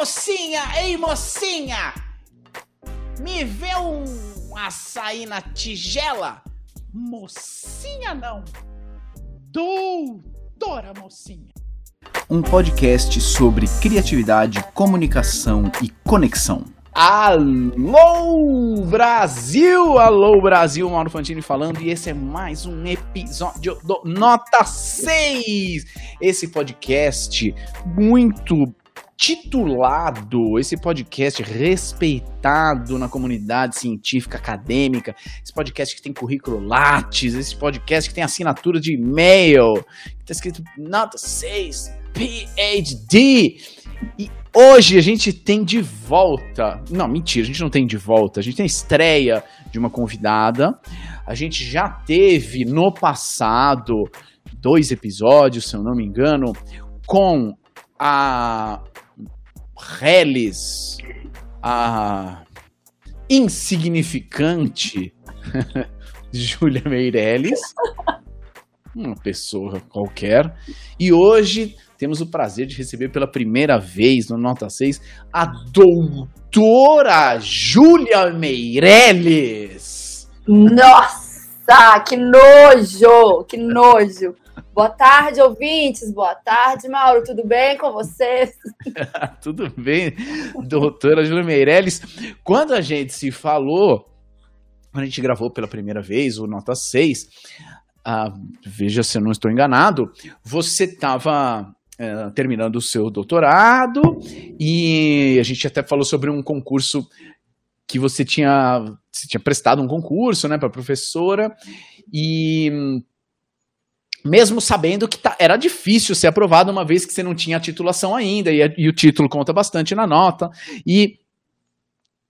mocinha, ei mocinha! Me vê um açaí na tigela? Mocinha não, doutora mocinha. Um podcast sobre criatividade, comunicação e conexão. Alô Brasil! Alô Brasil, Mauro Fantini falando e esse é mais um episódio do Nota 6. Esse podcast muito titulado, esse podcast respeitado na comunidade científica acadêmica, esse podcast que tem currículo Lattes, esse podcast que tem assinatura de e-mail, que tá escrito nota 6, PhD. E hoje a gente tem de volta, não, mentira, a gente não tem de volta, a gente tem a estreia de uma convidada. A gente já teve no passado dois episódios, se eu não me engano, com a Reles, a insignificante Júlia Meirelles, uma pessoa qualquer, e hoje temos o prazer de receber pela primeira vez no Nota 6 a doutora Júlia Meirelles. Nossa, que nojo, que nojo. Boa tarde, ouvintes. Boa tarde, Mauro. Tudo bem com vocês? Tudo bem, doutora Júlia Meirelles. Quando a gente se falou, quando a gente gravou pela primeira vez o Nota 6, ah, veja se eu não estou enganado, você estava é, terminando o seu doutorado e a gente até falou sobre um concurso que você tinha, você tinha prestado um concurso né, para professora e mesmo sabendo que tá, era difícil ser aprovado uma vez que você não tinha a titulação ainda, e, e, o título conta bastante na nota, e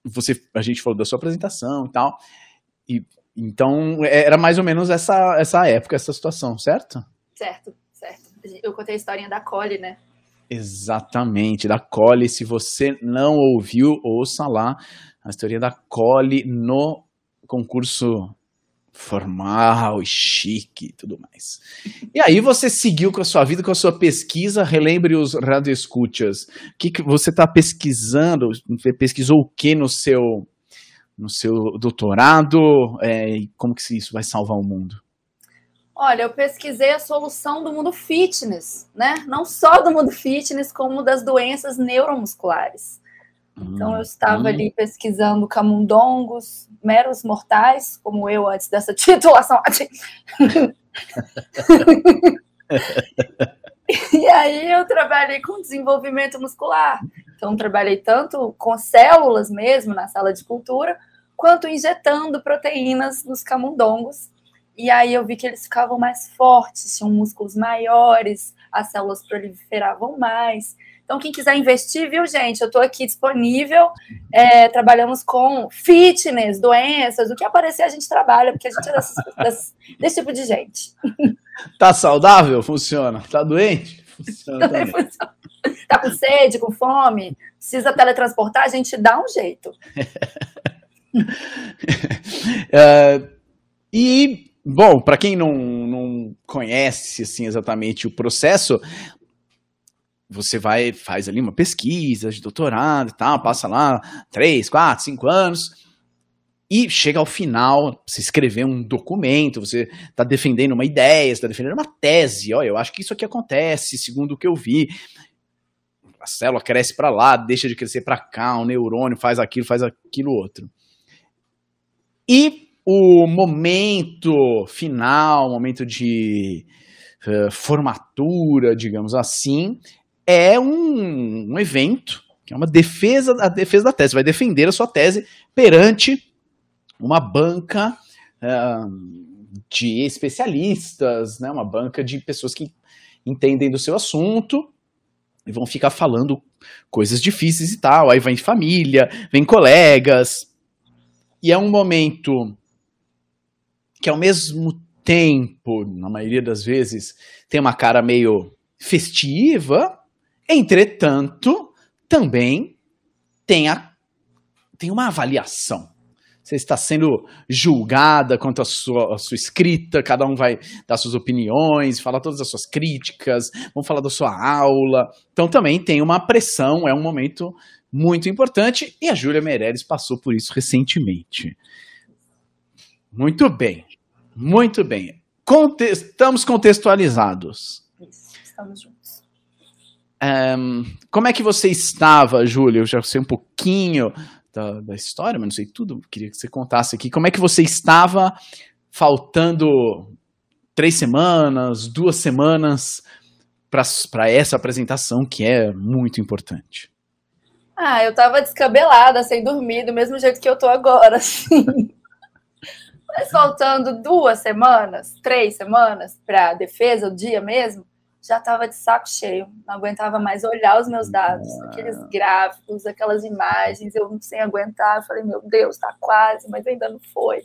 você, a gente falou da sua apresentação e tal, e então era mais ou menos essa, essa época, essa situação, certo? Certo, certo. Eu contei a historinha da Cole, né? Exatamente, da Cole. Se você não ouviu, ouça lá a história da Cole no concurso formal e chique e tudo mais. E aí você seguiu com a sua vida, com a sua pesquisa, relembre os radioescuchas. O que, que você está pesquisando? Pesquisou o que no seu no seu doutorado? É, e como que isso vai salvar o mundo? Olha, eu pesquisei a solução do mundo fitness, né? Não só do mundo fitness, como das doenças neuromusculares. Então eu estava hum. ali pesquisando camundongos, meros mortais, como eu antes dessa titulação. e aí eu trabalhei com desenvolvimento muscular. Então trabalhei tanto com células mesmo na sala de cultura, quanto injetando proteínas nos camundongos. E aí eu vi que eles ficavam mais fortes, tinham músculos maiores, as células proliferavam mais. Então, quem quiser investir, viu, gente? Eu estou aqui disponível. É, trabalhamos com fitness, doenças, o que aparecer a gente trabalha, porque a gente é desse, tipo de gente. Tá saudável? Funciona. Tá doente? Funciona também. Funciona. Tá com sede, com fome? Precisa teletransportar? A gente dá um jeito. uh, e Bom, para quem não, não conhece assim exatamente o processo, você vai, faz ali uma pesquisa de doutorado e tal, passa lá três, quatro, cinco anos, e chega ao final, você escrever um documento, você está defendendo uma ideia, está defendendo uma tese, olha, eu acho que isso aqui acontece, segundo o que eu vi. A célula cresce para lá, deixa de crescer para cá, o neurônio faz aquilo, faz aquilo outro. E o momento final, o momento de uh, formatura, digamos assim, é um, um evento, que é uma defesa, a defesa da tese. Vai defender a sua tese perante uma banca uh, de especialistas, né, uma banca de pessoas que entendem do seu assunto e vão ficar falando coisas difíceis e tal. Aí vem família, vem colegas. E é um momento que, ao mesmo tempo, na maioria das vezes, tem uma cara meio festiva, Entretanto, também tem, a, tem uma avaliação. você está sendo julgada quanto à sua, à sua escrita, cada um vai dar suas opiniões, falar todas as suas críticas, vão falar da sua aula. Então também tem uma pressão, é um momento muito importante e a Júlia Meirelles passou por isso recentemente. Muito bem, muito bem. Conte estamos contextualizados. Isso, estamos juntos. Um, como é que você estava, Júlia? Eu já sei um pouquinho da, da, história, mas não sei tudo. Queria que você contasse aqui. Como é que você estava faltando três semanas, duas semanas para essa apresentação que é muito importante? Ah, eu estava descabelada, sem dormir, do mesmo jeito que eu tô agora, assim. Mas faltando duas semanas, três semanas para a defesa, o dia mesmo, já estava de saco cheio. Não aguentava mais olhar os meus dados, aqueles gráficos, aquelas imagens, eu não sem aguentar. Eu falei, meu Deus, está quase, mas ainda não foi.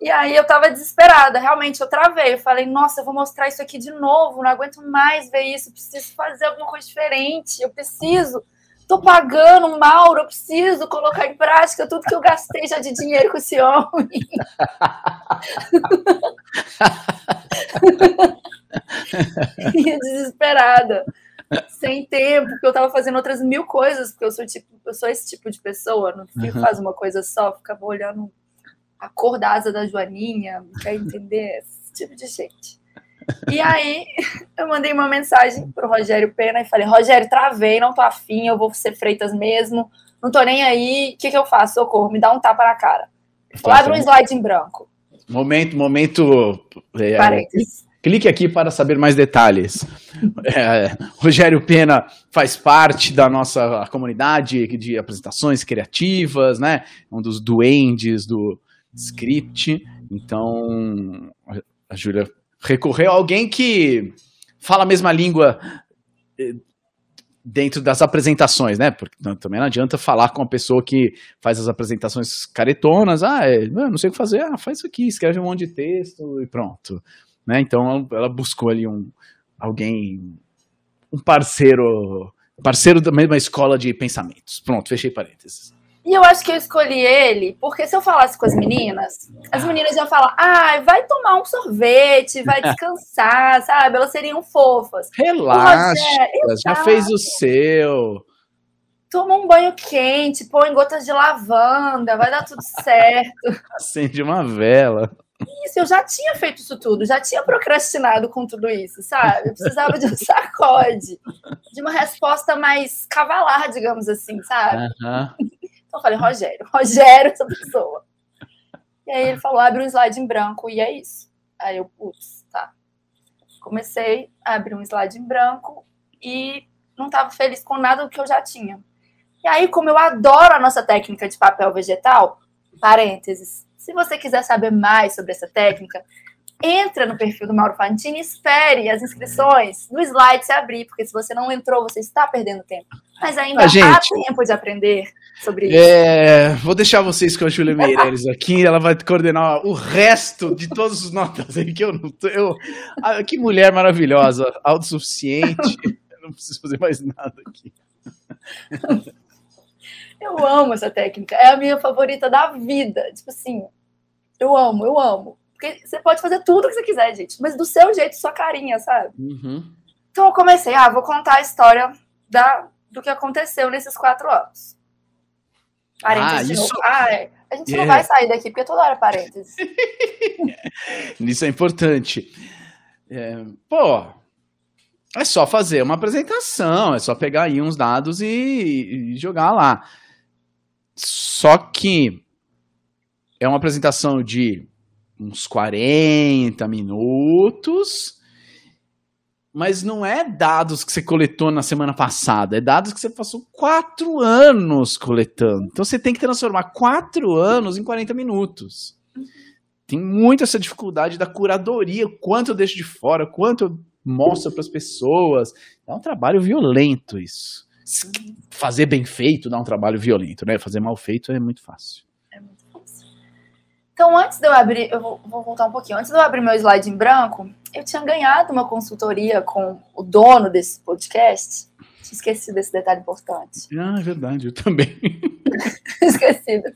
E aí eu estava desesperada, realmente eu travei. Eu falei, nossa, eu vou mostrar isso aqui de novo, não aguento mais ver isso, preciso fazer alguma coisa diferente, eu preciso tô pagando Mauro, eu preciso colocar em prática tudo que eu gastei já de dinheiro com esse homem. desesperada, sem tempo, porque eu tava fazendo outras mil coisas, porque eu sou tipo, eu sou esse tipo de pessoa, não uhum. faz uma coisa só, ficava olhando a cor da asa da Joaninha, quer entender esse tipo de gente. E aí eu mandei uma mensagem pro Rogério Pena e falei: Rogério, travei, não tô afim, eu vou ser Freitas mesmo, não tô nem aí, o que, que eu faço? Socorro, me dá um tapa na cara. Abre um slide em branco. Momento, momento. É, Parênteses. Clique aqui para saber mais detalhes. É, Rogério Pena faz parte da nossa comunidade de apresentações criativas, né? Um dos duendes do script. Então, a Júlia recorrer a alguém que fala a mesma língua eh, dentro das apresentações, né? Porque também não adianta falar com a pessoa que faz as apresentações caretonas, ah, é, não sei o que fazer, ah, faz isso aqui, escreve um monte de texto e pronto. Né? Então ela buscou ali um alguém, um parceiro, parceiro da mesma escola de pensamentos. Pronto, fechei parênteses. E eu acho que eu escolhi ele porque se eu falasse com as meninas, as meninas iam falar: ah, vai tomar um sorvete, vai descansar, sabe? Elas seriam fofas. Relaxa, já fez o seu. Toma um banho quente, põe gotas de lavanda, vai dar tudo certo. Acende uma vela. Isso, eu já tinha feito isso tudo, já tinha procrastinado com tudo isso, sabe? Eu precisava de um sacode, de uma resposta mais cavalar, digamos assim, sabe? Uhum. Então eu falei, Rogério, Rogério, essa pessoa. E aí ele falou, abre um slide em branco, e é isso. Aí eu, putz, tá. Comecei a abrir um slide em branco e não estava feliz com nada do que eu já tinha. E aí, como eu adoro a nossa técnica de papel vegetal, parênteses, se você quiser saber mais sobre essa técnica, entra no perfil do Mauro Fantini e espere as inscrições no slide se abrir, porque se você não entrou, você está perdendo tempo. Mas ainda gente, há tempo de aprender sobre isso. É, vou deixar vocês com a Júlia Meireles aqui, ela vai coordenar o resto de todos os notas aí que eu não tô. Eu, ah, que mulher maravilhosa, autossuficiente. eu não preciso fazer mais nada aqui. Eu amo essa técnica, é a minha favorita da vida. Tipo assim, eu amo, eu amo. Porque você pode fazer tudo que você quiser, gente, mas do seu jeito, sua carinha, sabe? Uhum. Então eu comecei, ah, vou contar a história da, do que aconteceu nesses quatro anos. Parênteses ah, isso... Ah, é. A gente não vai sair daqui, porque toda hora é parênteses. isso é importante. É, pô, é só fazer uma apresentação, é só pegar aí uns dados e, e jogar lá. Só que é uma apresentação de uns 40 minutos, mas não é dados que você coletou na semana passada, é dados que você passou quatro anos coletando. Então você tem que transformar quatro anos em 40 minutos. Tem muito essa dificuldade da curadoria, quanto eu deixo de fora, quanto eu mostro para as pessoas. É um trabalho violento isso. Fazer bem feito dá um trabalho violento, né? Fazer mal feito é muito fácil. Então, antes de eu abrir, eu vou, vou, voltar um pouquinho. Antes de eu abrir meu slide em branco, eu tinha ganhado uma consultoria com o dono desse podcast. Tinha esquecido desse detalhe importante. Ah, é verdade, eu também. Esquecido.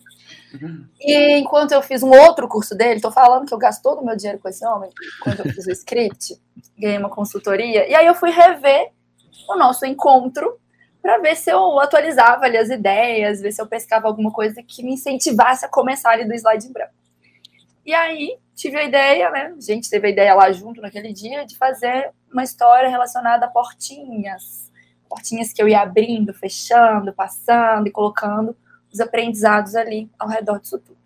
E enquanto eu fiz um outro curso dele, tô falando que eu gasto todo o meu dinheiro com esse homem, quando eu fiz o script, ganhei uma consultoria, e aí eu fui rever o nosso encontro para ver se eu atualizava ali as ideias, ver se eu pescava alguma coisa que me incentivasse a começar ali do slide em branco. E aí tive a ideia, né? A gente teve a ideia lá junto naquele dia de fazer uma história relacionada a portinhas. Portinhas que eu ia abrindo, fechando, passando e colocando os aprendizados ali ao redor disso tudo.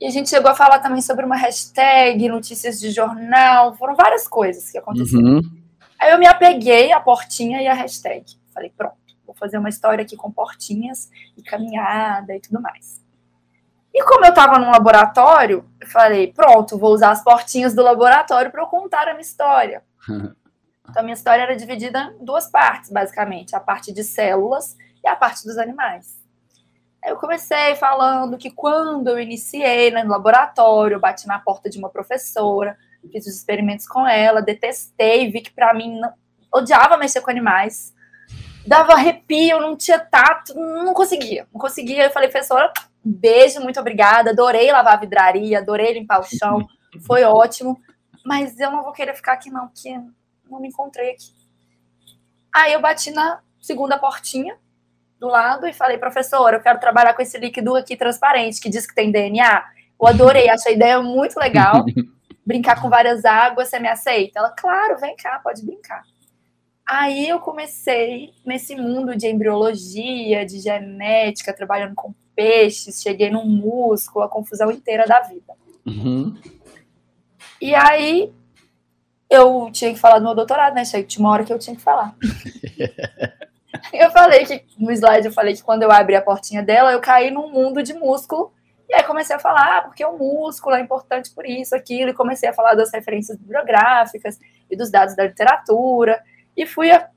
E a gente chegou a falar também sobre uma hashtag, notícias de jornal, foram várias coisas que aconteceram. Uhum. Aí eu me apeguei à portinha e à hashtag. Falei, pronto, vou fazer uma história aqui com portinhas e caminhada e tudo mais. E como eu estava num laboratório, eu falei, pronto, vou usar as portinhas do laboratório para eu contar a minha história. então, a minha história era dividida em duas partes, basicamente: a parte de células e a parte dos animais. Aí eu comecei falando que quando eu iniciei né, no laboratório, eu bati na porta de uma professora, fiz os experimentos com ela, detestei, vi que para mim não, odiava mexer com animais dava arrepio, não tinha tato, não conseguia, não conseguia. Eu falei, professora, beijo, muito obrigada, adorei lavar a vidraria, adorei limpar o chão, foi ótimo, mas eu não vou querer ficar aqui não, porque não me encontrei aqui. Aí eu bati na segunda portinha do lado e falei, professora, eu quero trabalhar com esse líquido aqui transparente, que diz que tem DNA. Eu adorei, achei a ideia muito legal. Brincar com várias águas, você me aceita? Ela, claro, vem cá, pode brincar. Aí eu comecei nesse mundo de embriologia, de genética, trabalhando com peixes, cheguei no músculo, a confusão inteira da vida. Uhum. E aí eu tinha que falar do meu doutorado, né? Tinha uma hora que eu tinha que falar. eu falei que no slide eu falei que quando eu abri a portinha dela, eu caí num mundo de músculo. E aí comecei a falar, ah, porque o músculo é importante por isso, aquilo, e comecei a falar das referências bibliográficas e dos dados da literatura e fui a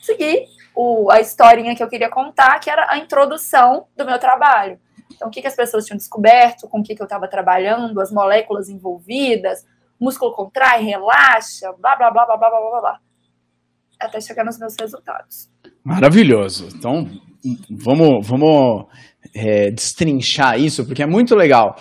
seguir o, a historinha que eu queria contar, que era a introdução do meu trabalho. Então, o que, que as pessoas tinham descoberto, com o que, que eu estava trabalhando, as moléculas envolvidas, músculo contrai, relaxa, blá, blá, blá, blá, blá, blá, blá, blá, até chegar nos meus resultados. Maravilhoso. Então, vamos, vamos é, destrinchar isso, porque é muito legal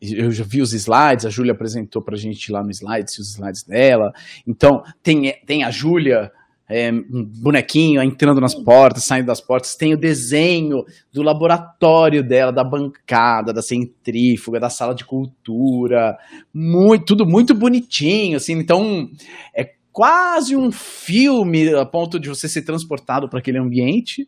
eu já vi os slides, a Júlia apresentou para a gente lá no slides, os slides dela. Então, tem, tem a Júlia, é, um bonequinho entrando nas portas, saindo das portas, tem o desenho do laboratório dela, da bancada, da centrífuga, da sala de cultura, muito, tudo muito bonitinho, assim, então é quase um filme a ponto de você ser transportado para aquele ambiente.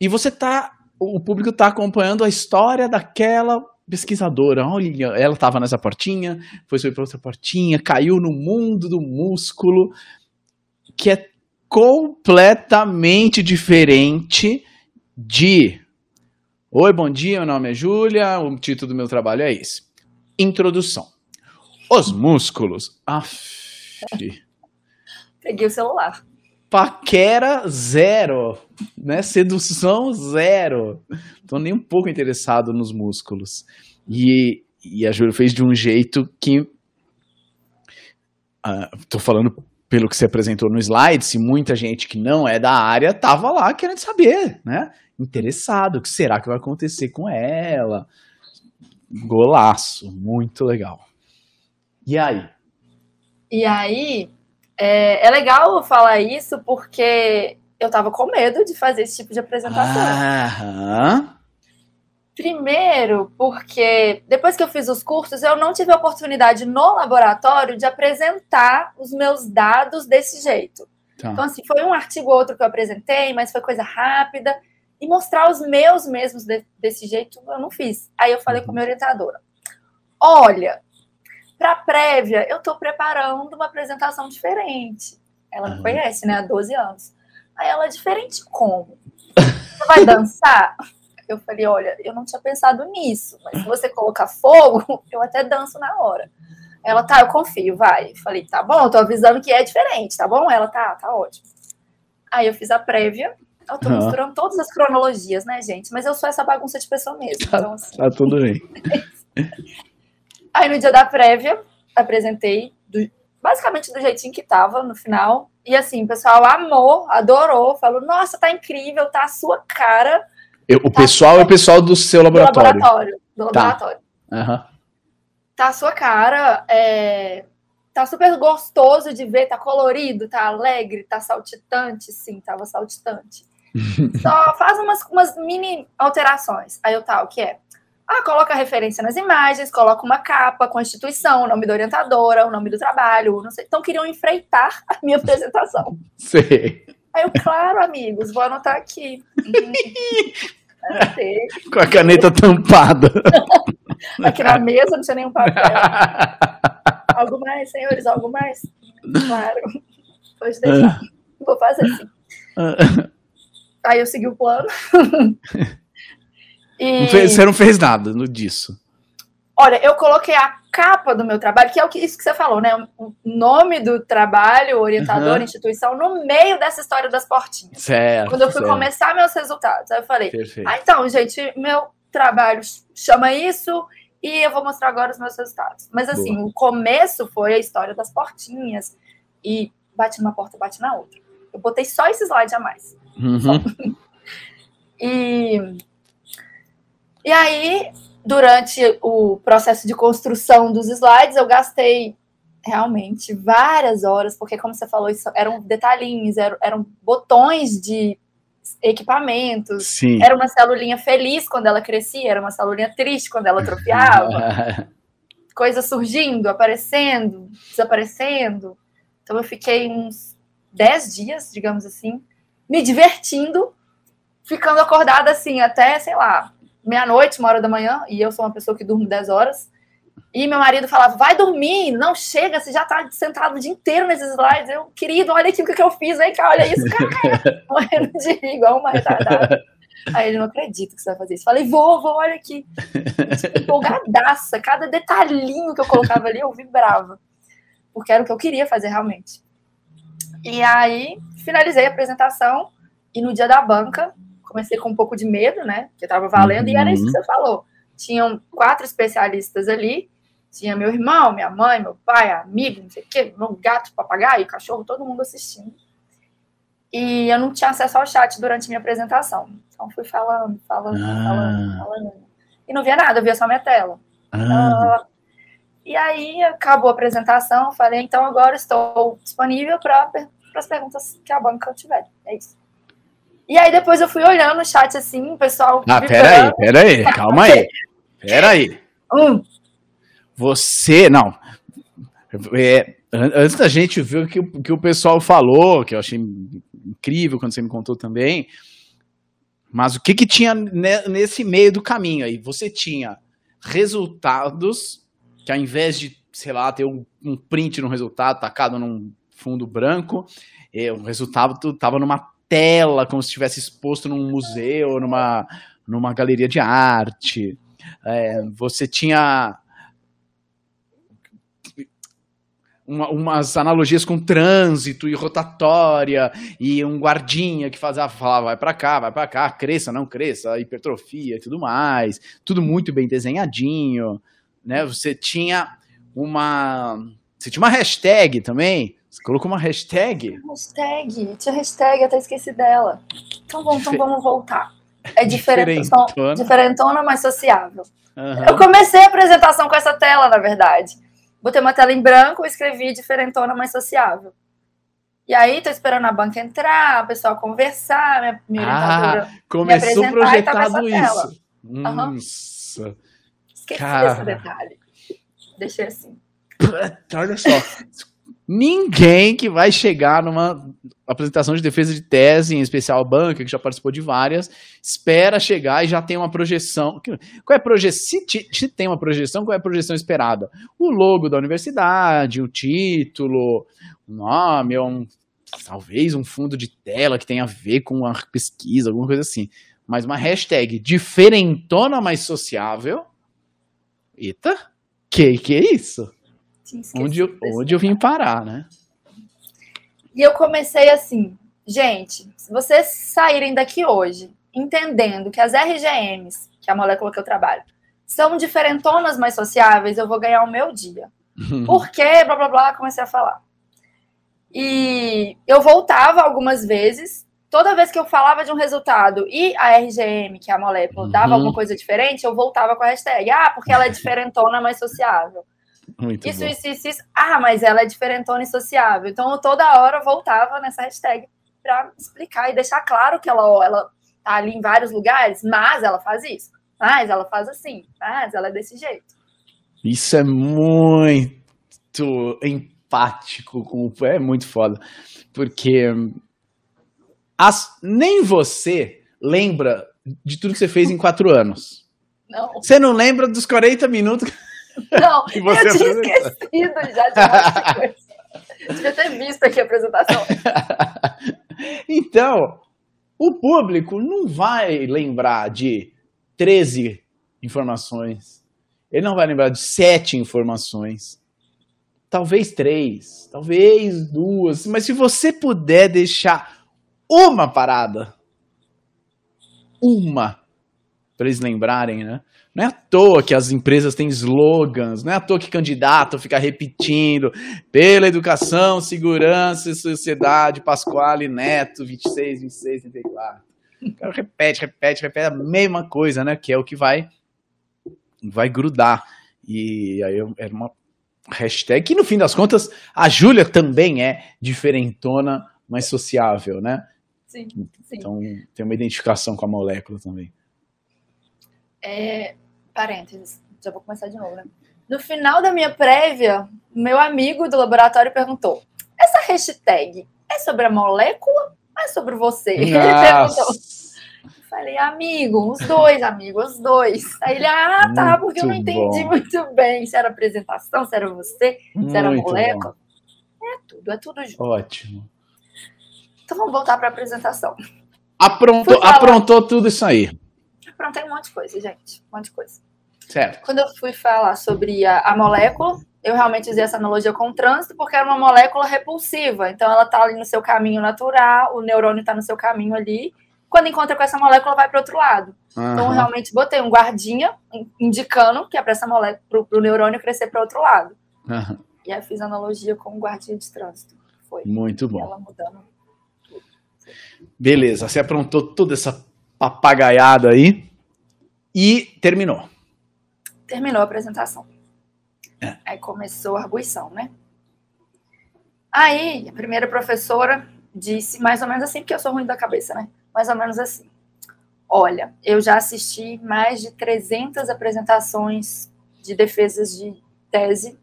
E você tá, o público está acompanhando a história daquela pesquisadora, olha, ela estava nessa portinha, foi subir para outra portinha, caiu no mundo do músculo, que é completamente diferente de Oi, bom dia, meu nome é Júlia, o título do meu trabalho é esse. Introdução. Os músculos. Aff. Peguei o celular. Paquera zero, né? Sedução zero. Tô nem um pouco interessado nos músculos. E, e a Júlia fez de um jeito que. Uh, tô falando pelo que você apresentou no slide, se muita gente que não é da área tava lá querendo saber, né? Interessado, o que será que vai acontecer com ela? Golaço, muito legal. E aí? E aí, é, é legal falar isso porque eu tava com medo de fazer esse tipo de apresentação. Aham. Primeiro, porque depois que eu fiz os cursos, eu não tive a oportunidade no laboratório de apresentar os meus dados desse jeito. Tá. Então, assim, foi um artigo ou outro que eu apresentei, mas foi coisa rápida. E mostrar os meus mesmos de, desse jeito, eu não fiz. Aí eu falei uhum. com a minha orientadora: olha, para prévia, eu estou preparando uma apresentação diferente. Ela me conhece, né, há 12 anos. Aí ela, diferente como? Você vai dançar? Eu falei, olha, eu não tinha pensado nisso, mas se você colocar fogo, eu até danço na hora. Ela, tá, eu confio, vai. Falei, tá bom, eu tô avisando que é diferente, tá bom? Ela, tá, tá ótimo. Aí eu fiz a prévia, eu tô uhum. misturando todas as cronologias, né, gente? Mas eu sou essa bagunça de pessoa mesmo. Tá, então, assim... tá tudo bem. Aí no dia da prévia, apresentei do, basicamente do jeitinho que tava no final. E assim, o pessoal amou, adorou, falou: nossa, tá incrível, tá a sua cara. Eu, o tá pessoal é o pessoal do seu laboratório. Do laboratório. Do tá. laboratório. Uhum. Tá a sua cara, é, tá super gostoso de ver, tá colorido, tá alegre, tá saltitante, sim, tava saltitante. Só faz umas, umas mini alterações. Aí eu tá, o que é? Ah, coloca referência nas imagens, coloca uma capa com a instituição, o nome da orientadora, o nome do trabalho, não sei. Então queriam enfreitar a minha apresentação. Sei. Aí eu, claro, amigos, vou anotar aqui. com a caneta tampada. aqui na mesa não tinha nenhum papel. algo mais, senhores, algo mais? Claro. Pode deixar. Vou fazer assim. Aí eu segui o plano. E... Você não fez nada disso. Olha, eu coloquei a capa do meu trabalho, que é o que, isso que você falou, né? O nome do trabalho, orientador, uhum. instituição, no meio dessa história das portinhas. Certo. Quando eu fui certo. começar meus resultados. Aí eu falei, Perfeito. ah, então, gente, meu trabalho chama isso e eu vou mostrar agora os meus resultados. Mas assim, Boa. o começo foi a história das portinhas e bate numa porta, bate na outra. Eu botei só esse slide a mais. Uhum. e e aí, durante o processo de construção dos slides, eu gastei realmente várias horas, porque, como você falou, isso eram detalhinhos, eram, eram botões de equipamentos. Sim. Era uma celulinha feliz quando ela crescia, era uma celulinha triste quando ela atrofiava. Coisas surgindo, aparecendo, desaparecendo. Então eu fiquei uns 10 dias, digamos assim, me divertindo, ficando acordada assim até, sei lá, meia-noite, uma hora da manhã, e eu sou uma pessoa que durmo 10 horas. E meu marido falava, vai dormir, não chega, você já tá sentado o dia inteiro nesses slides. Eu, querido, olha aqui o que eu fiz, vem cá, olha isso, cara, morrendo de rir, igual uma retardada. Aí ele não acredita que você vai fazer isso. Falei, vou, vou, olha aqui. Tipo, empolgadaça, cada detalhinho que eu colocava ali, eu vibrava. Porque era o que eu queria fazer realmente. E aí, finalizei a apresentação, e no dia da banca, comecei com um pouco de medo, né? Que estava valendo, uhum. e era isso que uhum. você falou. Tinham quatro especialistas ali. Tinha meu irmão, minha mãe, meu pai, amigo, não sei o quê, meu gato, papagaio, cachorro, todo mundo assistindo. E eu não tinha acesso ao chat durante minha apresentação. Então fui falando, falando, ah. falando, falando. E não via nada, eu via só minha tela. Ah. Uh, e aí acabou a apresentação, falei, então agora estou disponível para as perguntas que a banca tiver. É isso. E aí depois eu fui olhando no chat assim, o pessoal. Ah, peraí, peraí, calma aí. Peraí. Hum. Você, não. É, antes da gente ver o que, que o pessoal falou, que eu achei incrível quando você me contou também. Mas o que, que tinha nesse meio do caminho aí? Você tinha resultados que ao invés de, sei lá, ter um, um print no resultado tacado num fundo branco, é, o resultado estava numa tela, como se estivesse exposto num museu, numa, numa galeria de arte. É, você tinha uma, umas analogias com trânsito e rotatória e um guardinha que fazia, falava vai para cá, vai para cá, cresça, não cresça, hipertrofia e tudo mais. Tudo muito bem desenhadinho, né? Você tinha uma você tinha uma hashtag também você colocou uma hashtag? Hashtag, tinha hashtag, até esqueci dela. Então, bom, então vamos voltar. É diferentona, diferentona. diferentona mas sociável. Uhum. Eu comecei a apresentação com essa tela, na verdade. Botei uma tela em branco e escrevi diferentona, mais sociável. E aí, tô esperando a banca entrar, o pessoal conversar, minha, minha ah, começou projetado isso. Nossa. Esqueci Cara. desse detalhe. Deixei assim. Olha só. Ninguém que vai chegar numa apresentação de defesa de tese, em especial a banca, que já participou de várias, espera chegar e já tem uma projeção. Qual é a projeção? Se, se tem uma projeção, qual é a projeção esperada? O logo da universidade, o título, o nome, um, talvez um fundo de tela que tenha a ver com a pesquisa, alguma coisa assim. Mas uma hashtag diferentona mais sociável. Eita, que que é isso? Onde eu, onde eu vim parar, né? E eu comecei assim, gente, se vocês saírem daqui hoje entendendo que as RGMs, que é a molécula que eu trabalho, são diferentonas mais sociáveis, eu vou ganhar o meu dia. Por quê? Blá blá blá, comecei a falar. E eu voltava algumas vezes, toda vez que eu falava de um resultado e a RGM, que é a molécula, dava Uhum. alguma coisa diferente, eu voltava com a hashtag. Ah, porque ela é diferentona, mas sociável. Muito Isso, bom. isso, isso, isso. Ah, mas ela é diferentona e sociável. Então, eu toda hora voltava nessa hashtag para explicar e deixar claro que ela, ela tá ali em vários lugares, mas ela faz isso. Mas ela faz assim. Mas ela é desse jeito. Isso é muito empático, é muito foda. Porque as- nem você lembra de tudo que você fez em quatro anos. Não, Você não lembra dos 40 minutos não. você eu tinha esquecido já de um de coisa. Eu Devia ter visto aqui a apresentação. Então, o público não vai lembrar de 13 informações. Ele não vai lembrar de 7 informações. Talvez três, talvez duas. Mas se você puder deixar uma parada, uma, para eles lembrarem, né? Não é à toa que as empresas têm slogans, não é à toa que candidato fica repetindo pela educação, segurança e sociedade, Pasquale Neto, 26, 26, 34. O cara repete, repete, repete a mesma coisa, né? Que é o que vai, vai grudar. E aí era uma hashtag que, no fim das contas, a Júlia também é diferentona, mas sociável, né? Sim, sim. Então tem uma identificação com a molécula também. É, parênteses, já vou começar de novo, né? No final da minha prévia, meu amigo do laboratório perguntou: essa hashtag é sobre a molécula ou é sobre você? Ele perguntou. Nossa, Eu Falei, amigo, os dois, amigo, os dois. Aí ele, ah, tá, porque eu não entendi bom. muito bem se era apresentação, se era você, se era molécula. É tudo, é tudo junto. bom. Ótimo. Então vamos voltar para a apresentação. Aprontou, aprontou tudo isso aí. Aprontei um monte de coisa, gente. Um monte de coisa. Certo. Quando eu fui falar sobre a, a molécula, eu realmente usei essa analogia com o trânsito, porque era uma molécula repulsiva. Então, ela está ali no seu caminho natural, o neurônio está no seu caminho ali. Quando encontra com essa molécula, vai para outro lado. Então, eu Aham. realmente botei um guardinha in- indicando que é para essa molécula, para o neurônio crescer para outro lado. Aham. E aí, fiz analogia com o guardinha de trânsito. Foi. Muito bom. ela mudando. Beleza, você aprontou toda essa papagaiada aí e terminou. terminou a apresentação. É. Aí começou a arguição, né? Aí a primeira professora disse mais ou menos assim, porque eu sou ruim da cabeça, né? Mais ou menos assim. Olha, eu já assisti mais de 300 apresentações de defesas de tese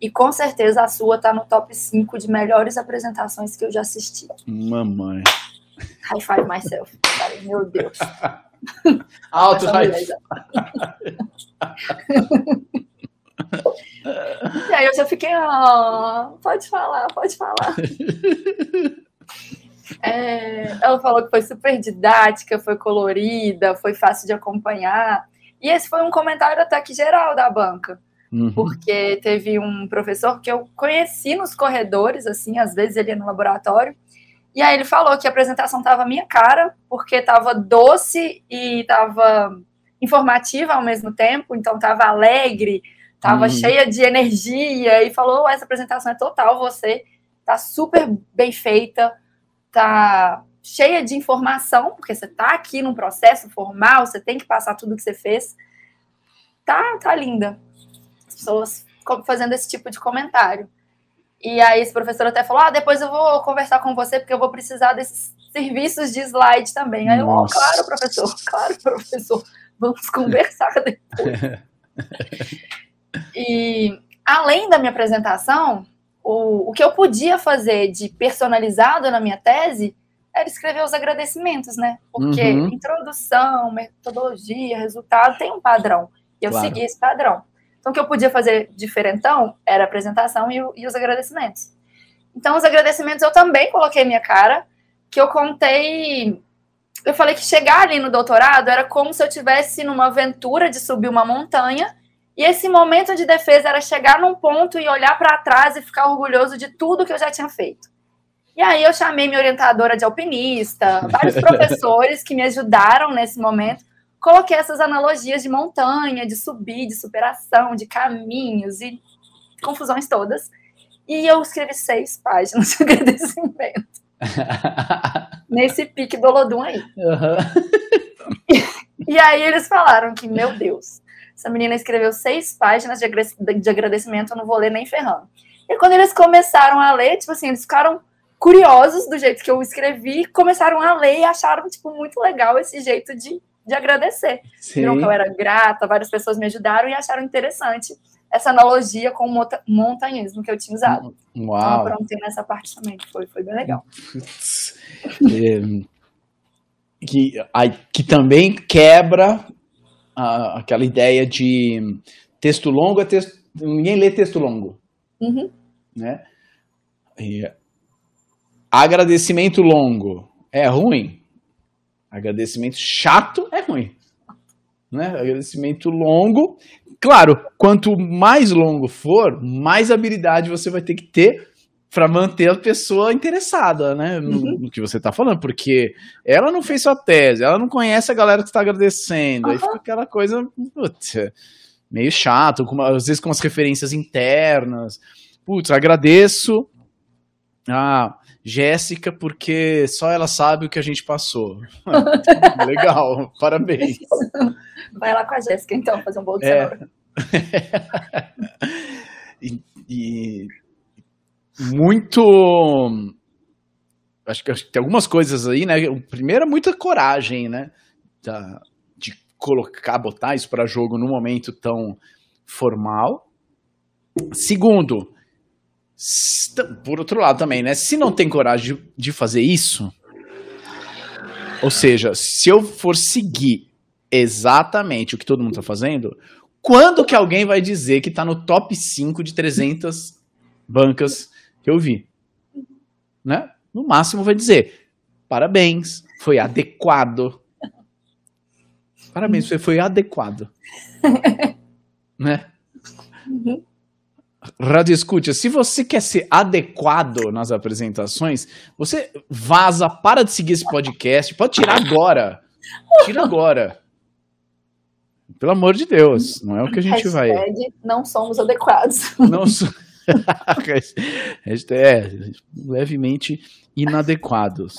e com certeza a sua tá no top 5 de melhores apresentações que eu já assisti. Mamãe. High five myself. Meu Deus. Alto já- E aí eu já fiquei, ah, pode falar, pode falar. É, ela falou que foi super didática, foi colorida, foi fácil de acompanhar. E esse foi um comentário até que geral da banca, Uhum. porque teve um professor que eu conheci nos corredores, assim, às vezes ele ia no laboratório, e aí ele falou que a apresentação estava minha cara, porque estava doce e estava informativa ao mesmo tempo, então estava alegre, estava Hum. cheia de energia, e falou: "Oh, essa apresentação é total você, tá super bem feita, tá cheia de informação, porque você tá aqui num processo formal, você tem que passar tudo que você fez. Tá, tá linda. As pessoas fazendo esse tipo de comentário. E aí esse professor até falou: "Ah, depois eu vou conversar com você porque eu vou precisar desses serviços de slide também". Aí eu, "Oh, claro, professor. Claro, professor. Vamos conversar depois. E além da minha apresentação, o, o que eu podia fazer de personalizado na minha tese era escrever os agradecimentos, né? Porque Uhum. introdução, metodologia, resultado tem um padrão. E eu Claro. segui esse padrão. Então, o que eu podia fazer diferentão era a apresentação e, o- e os agradecimentos. Então, os agradecimentos eu também coloquei minha cara, que eu contei. Eu falei que chegar ali no doutorado era como se eu tivesse numa aventura de subir uma montanha e esse momento de defesa era chegar num ponto e olhar para trás e ficar orgulhoso de tudo que eu já tinha feito. E aí eu chamei minha orientadora de alpinista, vários professores que me ajudaram nesse momento. Coloquei essas analogias de montanha, de subir, de superação, de caminhos e confusões todas. E eu escrevi seis páginas de agradecimento. nesse pique do Olodum aí. Uhum. E aí eles falaram que, meu Deus, essa menina escreveu seis páginas de agradecimento, eu não vou ler nem ferrando. E quando eles começaram a ler, tipo assim, eles ficaram curiosos do jeito que eu escrevi, começaram a ler e acharam, tipo, muito legal esse jeito de, de agradecer. Sim. Viram que eu era grata, várias pessoas me ajudaram e acharam interessante essa analogia com o montanhismo que eu tinha usado. Uau. Então, aprontei nessa parte também, foi, foi bem legal. é, que, que também quebra a, aquela ideia de texto longo é texto. Ninguém lê texto longo. Uhum. Né? E, agradecimento longo é ruim. Agradecimento chato é ruim. Né? Agradecimento longo. Claro, quanto mais longo for, mais habilidade você vai ter que ter para manter a pessoa interessada, né, no, uhum. no que você está falando, porque ela não fez sua tese, ela não conhece a galera que está agradecendo, uhum. aí fica aquela coisa putz, meio chato, com, às vezes com as referências internas. Putz, agradeço a Jéssica porque só ela sabe o que a gente passou. Legal, parabéns. Vai lá com a Jéssica então fazer um bolo de é. e, e muito. Acho que, acho que, tem algumas coisas aí, né? O primeiro é muita coragem, né? Da, de colocar, botar isso para jogo num momento tão formal. Segundo, por outro lado também, né? Se não tem coragem de, fazer isso, ou seja, se eu for seguir exatamente o que todo mundo está fazendo, quando que alguém vai dizer que está no top 5 de 300 bancas que eu vi. Né? No máximo vai dizer: parabéns, foi adequado. Parabéns, você foi adequado. né? Uhum. Rádio Escute, se você quer ser adequado nas apresentações, você vaza, para de seguir esse podcast, pode tirar agora. Tira agora. Pelo amor de Deus, não é o que a gente Hashtag vai. Não somos adequados. Não somos. é, levemente inadequados.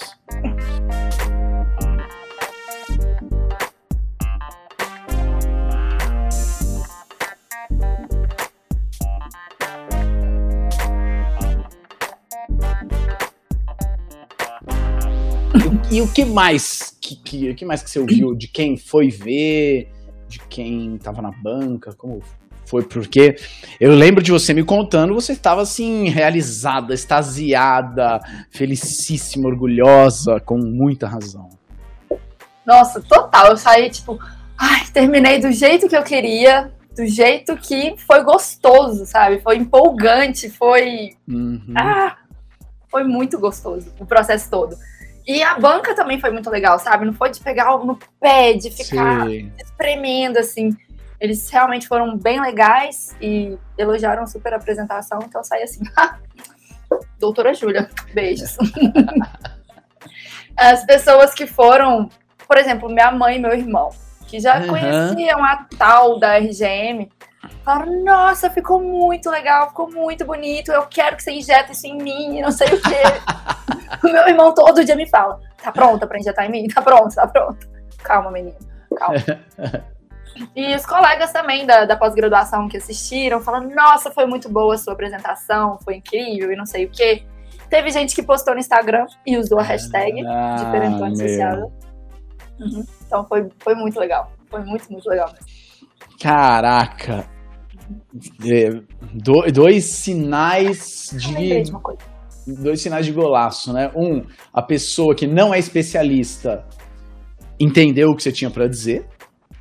E o que mais que, que, que mais que você ouviu de quem foi ver, de quem estava na banca, como foi porque eu lembro de você me contando, você estava assim, realizada, extasiada, felicíssima, orgulhosa, com muita razão. Nossa, total. Eu saí tipo, ai, terminei do jeito que eu queria, do jeito que foi gostoso, sabe? Foi empolgante, foi. Uhum. Ah, foi muito gostoso o processo todo. E a banca também foi muito legal, sabe? Não foi de pegar no pé, de ficar Sim. espremendo, assim. Eles realmente foram bem legais e elogiaram super a apresentação, então eu saí assim, doutora Júlia, beijos. As pessoas que foram, por exemplo, minha mãe e meu irmão, que já uhum. conheciam a tal da RGM, falaram, nossa, ficou muito legal, ficou muito bonito, eu quero que você injete isso em mim, não sei o quê. o meu irmão todo dia me fala, tá pronta pra injetar em mim? Tá pronto, tá pronto. Calma, menino, calma. E os colegas também da, da pós-graduação que assistiram, falando: nossa, foi muito boa a sua apresentação, foi incrível e não sei o quê. Teve gente que postou no Instagram e usou a hashtag ah, Diferentão Associado. Uhum. Então foi, foi muito legal. Foi muito, muito legal mesmo. Caraca! É, do, dois sinais de. dois sinais de golaço, né? Um, a pessoa que não é especialista entendeu o que você tinha para dizer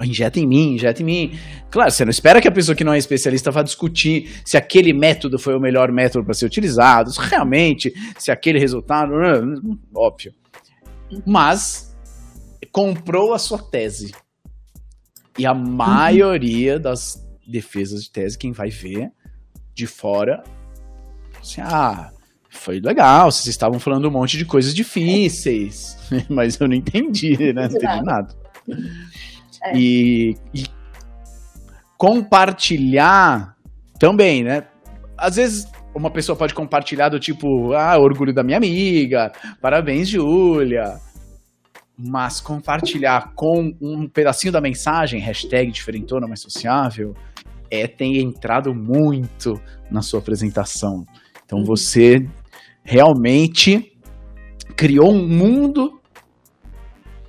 injeta em mim, injeta em mim. Claro, você não espera que a pessoa que não é especialista vá discutir se aquele método foi o melhor método para ser utilizado, se realmente, se aquele resultado. Né, óbvio. Mas comprou a sua tese. E a maioria uhum. das defesas de tese, quem vai ver de fora, assim, ah, foi legal, vocês estavam falando um monte de coisas difíceis, mas eu não entendi, né? Não entendi nada. É. E, e compartilhar também, né? Às vezes uma pessoa pode compartilhar do tipo, ah, orgulho da minha amiga, parabéns, Júlia, mas compartilhar com um pedacinho da mensagem, hashtag diferentona mais sociável, é ter entrado muito na sua apresentação. Então você realmente criou um mundo,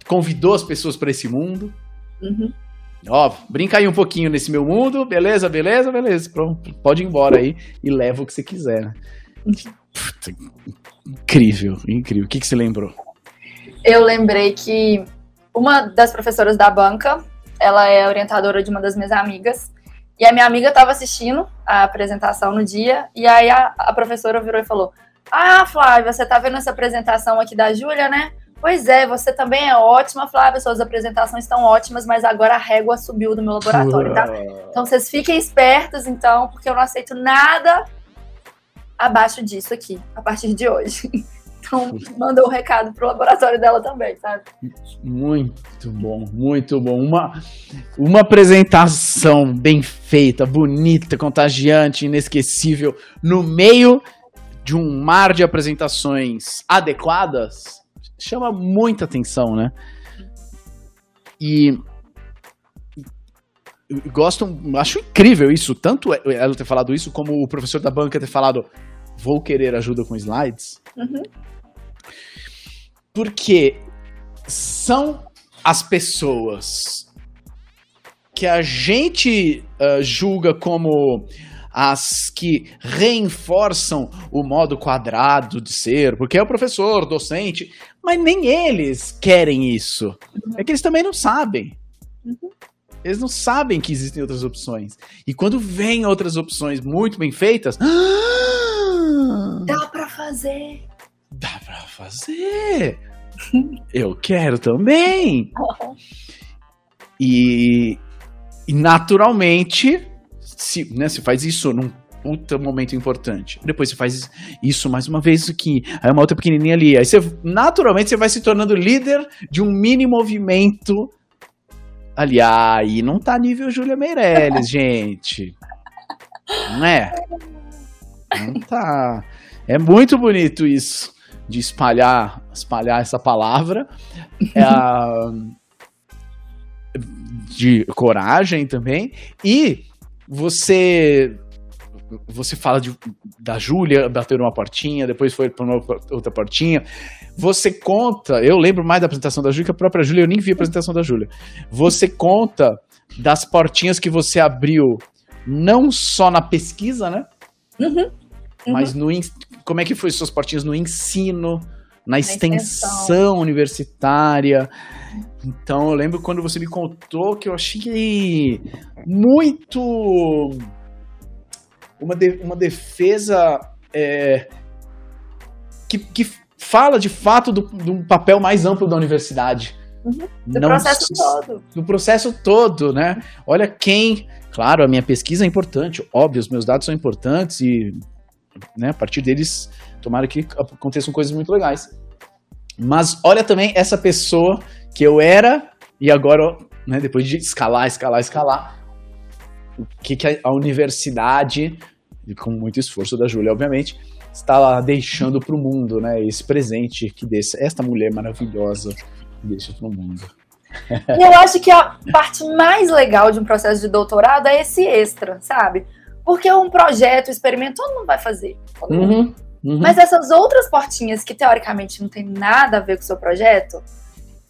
convidou as pessoas para esse mundo. Uhum. Ó, brinca aí um pouquinho nesse meu mundo, beleza, beleza, beleza. Pronto, pode ir embora aí e leva o que você quiser. Né? Puta, incrível, incrível. O que, que você lembrou? Eu lembrei que uma das professoras da banca, ela é orientadora de uma das minhas amigas, e a minha amiga estava assistindo a apresentação no dia, e aí a, a professora virou e falou: Ah, Flávia, você está vendo essa apresentação aqui da Júlia, né? Pois é, você também é ótima, Flávia, suas apresentações estão ótimas, mas agora a régua subiu do meu laboratório, tá? Então vocês fiquem espertos, então, porque eu não aceito nada abaixo disso aqui, a partir de hoje. Então, mandou um recado pro laboratório dela também, sabe? Muito bom, muito bom. Uma, uma apresentação bem feita, bonita, contagiante, inesquecível, no meio de um mar de apresentações adequadas, chama muita atenção, né? E gosto, acho incrível isso, tanto ela ter falado isso, como o professor da banca ter falado, vou querer ajuda com slides. Uhum. Porque são as pessoas que a gente uh, julga como as que reforçam o modo quadrado de ser, porque é o professor, docente, mas nem eles querem isso. Uhum. É que eles também não sabem. Uhum. Eles não sabem que existem outras opções. E quando vem outras opções muito bem feitas. Dá pra fazer. Dá pra fazer. Eu quero também. E, e naturalmente, se, né, se faz isso num puta momento importante. Depois você faz isso mais uma vez aqui, aí uma outra pequenininha ali. Aí você, naturalmente, você vai se tornando líder de um mini movimento ali. Aí não tá nível Júlia Meirelles, gente. Não é? Não tá. É muito bonito isso de espalhar, espalhar essa palavra. É de coragem também. E você você fala de, da Júlia bater uma portinha, depois foi para outra portinha. Você conta, eu lembro mais da apresentação da Júlia que a própria Júlia, eu nem vi a apresentação da Júlia. Você conta das portinhas que você abriu, não só na pesquisa, né? Uhum. Uhum. Mas no como é que foi suas portinhas no ensino, na, na extensão, extensão universitária? Então eu lembro quando você me contou que eu achei muito uma, de, uma defesa é, que, que fala de fato do, de um papel mais amplo da universidade. Uhum. Do Não, processo todo. Do processo todo, né? Olha quem. Claro, a minha pesquisa é importante, óbvio, os meus dados são importantes e né, a partir deles, tomara que aconteçam coisas muito legais. Mas olha também essa pessoa que eu era e agora, né, depois de escalar, escalar, escalar, o que, que a universidade, com muito esforço da Júlia, obviamente, está lá deixando para o mundo, né? Esse presente que deixa esta mulher maravilhosa deixa para o mundo. E eu acho que a parte mais legal de um processo de doutorado é esse extra, sabe? Porque um projeto, um experimento, todo mundo vai fazer. Uhum, uhum. Mas essas outras portinhas que teoricamente não tem nada a ver com o seu projeto,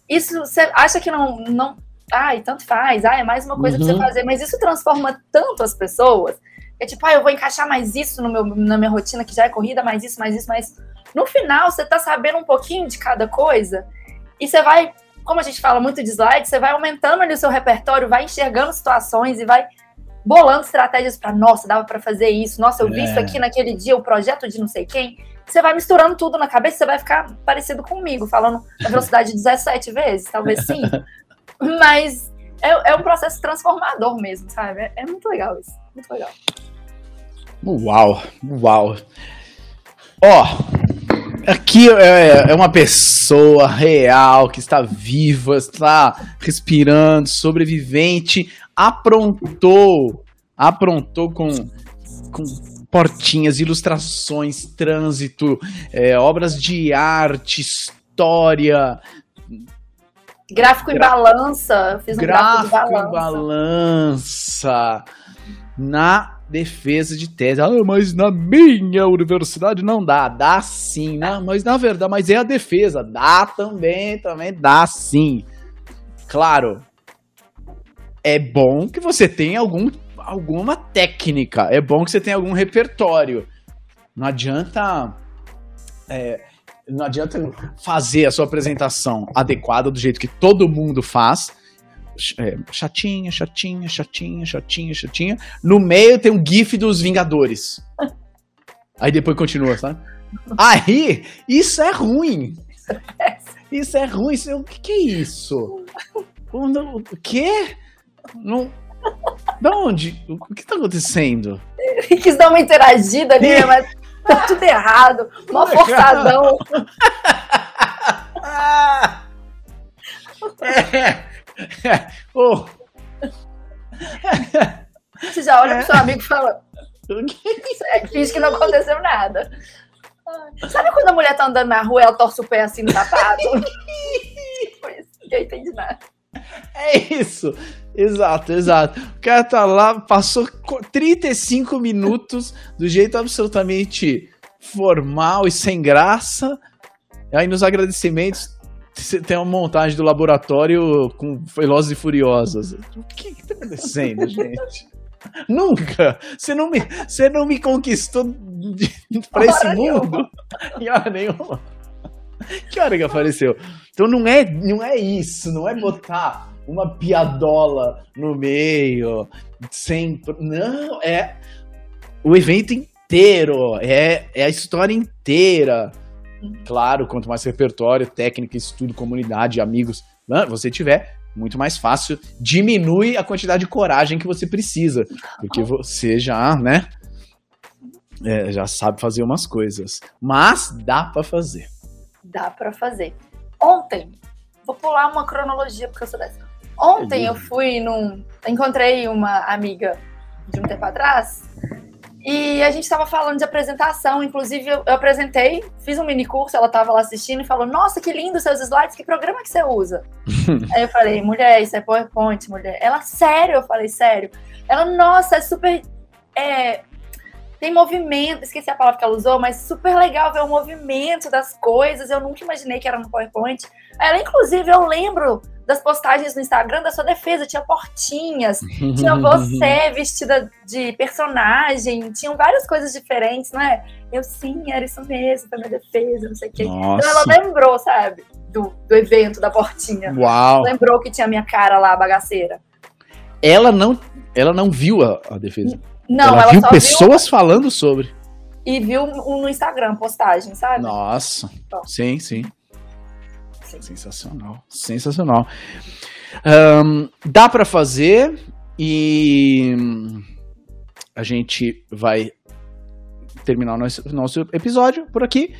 isso você acha que não. não ai, tanto faz, ai, é mais uma coisa uhum. pra você uhum. fazer, mas isso transforma tanto as pessoas. É tipo, ah, eu vou encaixar mais isso no meu, na minha rotina, que já é corrida, mais isso, mais isso, mas no final você tá sabendo um pouquinho de cada coisa e você vai, como a gente fala muito de slide, você vai aumentando ali o seu repertório, vai enxergando situações e vai bolando estratégias para, nossa, dava para fazer isso, nossa, eu vi é. isso aqui naquele dia, o projeto de não sei quem. Você vai misturando tudo na cabeça, você vai ficar parecido comigo, falando na velocidade 17 vezes, talvez sim. Mas é, é, um processo transformador mesmo, sabe? É, é muito legal isso, muito legal. Uau, uau. Ó, aqui é, é, uma pessoa real que está viva, está respirando, sobrevivente aprontou, aprontou com, com portinhas, ilustrações, trânsito, é, obras de arte, história, Gráfico em Gra- balança. Fiz um gráfico, Gráfico em balança. balança. Na defesa de tese. Ah, mas na minha universidade não dá. Dá sim. Não, mas na verdade, mas é a defesa. Dá também, também dá sim. Claro. É bom que você tenha algum, alguma técnica. É bom que você tenha algum repertório. Não adianta. é, não adianta fazer a sua apresentação adequada do jeito que todo mundo faz. É, chatinha, chatinha, chatinha, chatinha, chatinha. No meio tem um GIF dos Vingadores. Aí depois continua, sabe? Aí, isso é ruim. Isso é ruim. Isso é- o que, que é isso? O, não- o quê? Não. Da onde? O que tá acontecendo? Quis dar uma interagida ali, né, mas tá tudo errado. Mó forçadão. Ah! É. Oh, Você já olha pro seu amigo e fala, é, finge que não aconteceu nada. Sabe quando a mulher tá andando na rua e ela torce o pé assim no sapato? Ninguém entende nada. É isso. Exato, exato. O cara tá lá, passou co- 35 minutos do jeito absolutamente formal e sem graça. Aí nos agradecimentos tem uma montagem do laboratório com Velozes e Furiosas. O que que tá acontecendo, gente? Nunca! Você não me, você não me conquistou de- pra esse Hora nenhuma. mundo em hora nenhuma. Que hora que apareceu? Então não é, não é isso, não é botar uma piadola no meio, sem. Não, é o evento inteiro, é, é a história inteira. Claro, quanto mais repertório, técnica, estudo, comunidade, amigos né, você tiver, muito mais fácil. Diminui a quantidade de coragem que você precisa. Porque você já, né? é, já sabe fazer umas coisas. Mas dá pra fazer. Dá pra fazer. Ontem, vou pular uma cronologia porque eu sou dessa. Ontem eu fui num. Encontrei uma amiga de um tempo atrás e a gente tava falando de apresentação. Inclusive, eu, eu apresentei, fiz um mini curso, ela tava lá assistindo e falou: Nossa, que lindo seus slides, que programa que você usa? Aí eu falei: Mulher, isso é PowerPoint, mulher. Ela, sério? Eu falei: Sério. Ela, nossa, é super. é, tem movimento, esqueci a palavra que ela usou, mas super legal ver o movimento das coisas. Eu nunca imaginei que era no PowerPoint. Ela, inclusive, eu lembro das postagens no Instagram da sua defesa, tinha portinhas, tinha você vestida de personagem, tinham várias coisas diferentes, não é? Eu sim, era isso mesmo, foi minha defesa, não sei o quê. Então ela lembrou, sabe, do, do evento da portinha. Uau. Lembrou que tinha minha cara lá, bagaceira. Ela não, ela não viu a, a defesa. Não, ela, ela, viu pessoas falando sobre. viu e viu um no Instagram, postagem, sabe? Nossa. Bom. Sim, sim. Sim. Sensacional. Sensacional. Ahn, dá pra fazer e a gente vai terminar o nosso, nosso episódio por aqui.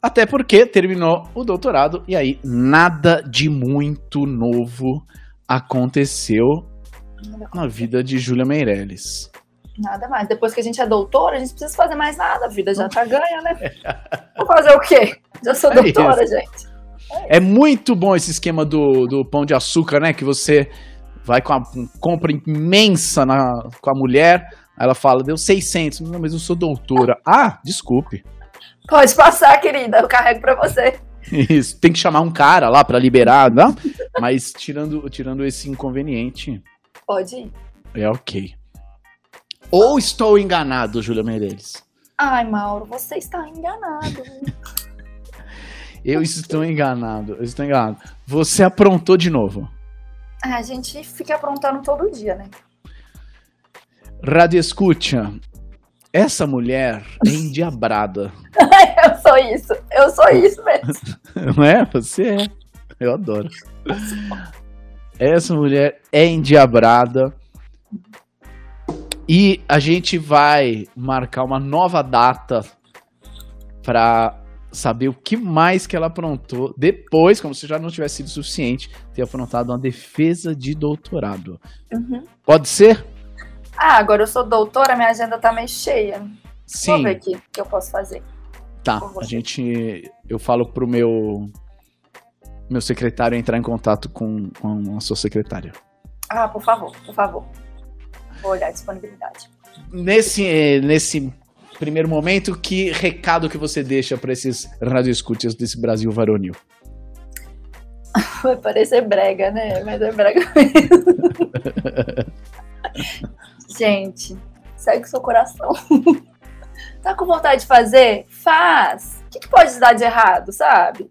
Até porque terminou o doutorado e aí nada de muito novo aconteceu na vida de Júlia Meirelles. Nada mais. Depois que a gente é doutora, a gente precisa fazer mais nada. A vida já tá ganha, né? Vou fazer o quê? Já sou É doutora, gente. É muito bom esse esquema do, do pão de açúcar, né? Que você vai com a com compra imensa na, com a mulher, aí ela fala, deu 600, não, mas eu sou doutora. Ah, desculpe. Pode passar, querida. Eu carrego pra você. Isso, tem que chamar um cara lá pra liberar, não? Mas tirando, tirando esse inconveniente, Pode ir. é ok. Ou estou enganado, Júlia Meirelles? Ai, Mauro, você está enganado. Eu estou enganado, eu estou enganado. Você aprontou de novo. Ah, a gente fica aprontando todo dia, né? Rádio Escucha, essa mulher é endiabrada. Eu sou isso. Eu sou isso mesmo. Não é? Você é. Eu adoro. Essa mulher é endiabrada. E a gente vai marcar uma nova data pra saber o que mais que ela aprontou depois, como se já não tivesse sido suficiente, ter aprontado uma defesa de doutorado. Uhum. Pode ser? Ah, agora eu sou doutora, minha agenda tá meio cheia. Vou Sim. ver aqui o que eu posso fazer. Tá, a gente. Eu falo pro meu. meu secretário entrar em contato com, com a sua secretária. Ah, por favor, por favor. Vou olhar a disponibilidade. Nesse, nesse primeiro momento, que recado que você deixa para esses radioescutas desse Brasil varonil? Vai parecer brega, né? Mas é brega mesmo. Gente, segue o seu coração. tá com vontade de fazer? Faz. O que, que pode dar de errado, sabe?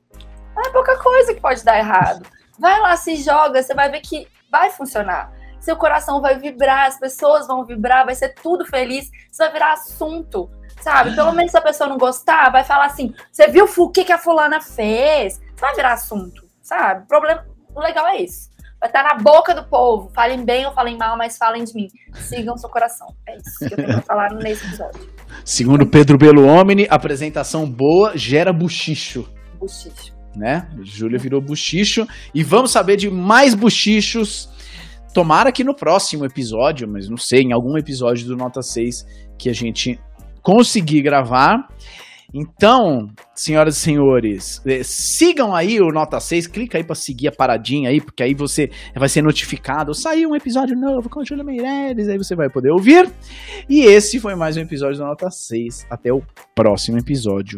É pouca coisa que pode dar errado. Vai lá, se joga, você vai ver que vai funcionar. Seu coração vai vibrar, as pessoas vão vibrar, vai ser tudo feliz, isso vai virar assunto, sabe? Pelo menos se a pessoa não gostar, vai falar assim: você viu o que, que a fulana fez? Isso vai virar assunto, sabe? O problema, o legal é isso. Vai estar na boca do povo. Falem bem ou falem mal, mas falem de mim. Sigam seu coração. É isso que eu tenho pra falar nesse episódio. Segundo Pedro Belo Homem, apresentação boa gera buchicho. Buchicho né? Júlia virou buchicho. E vamos saber de mais buchichos. Tomara que no próximo episódio, mas não sei, em algum episódio do Nota 6 que a gente conseguir gravar. Então, senhoras e senhores, eh, sigam aí o Nota 6, clica aí para seguir a paradinha aí, porque aí você vai ser notificado. Saiu um episódio novo com a Júlia Meireles, aí você vai poder ouvir. E esse foi mais um episódio da Nota 6. Até o próximo episódio.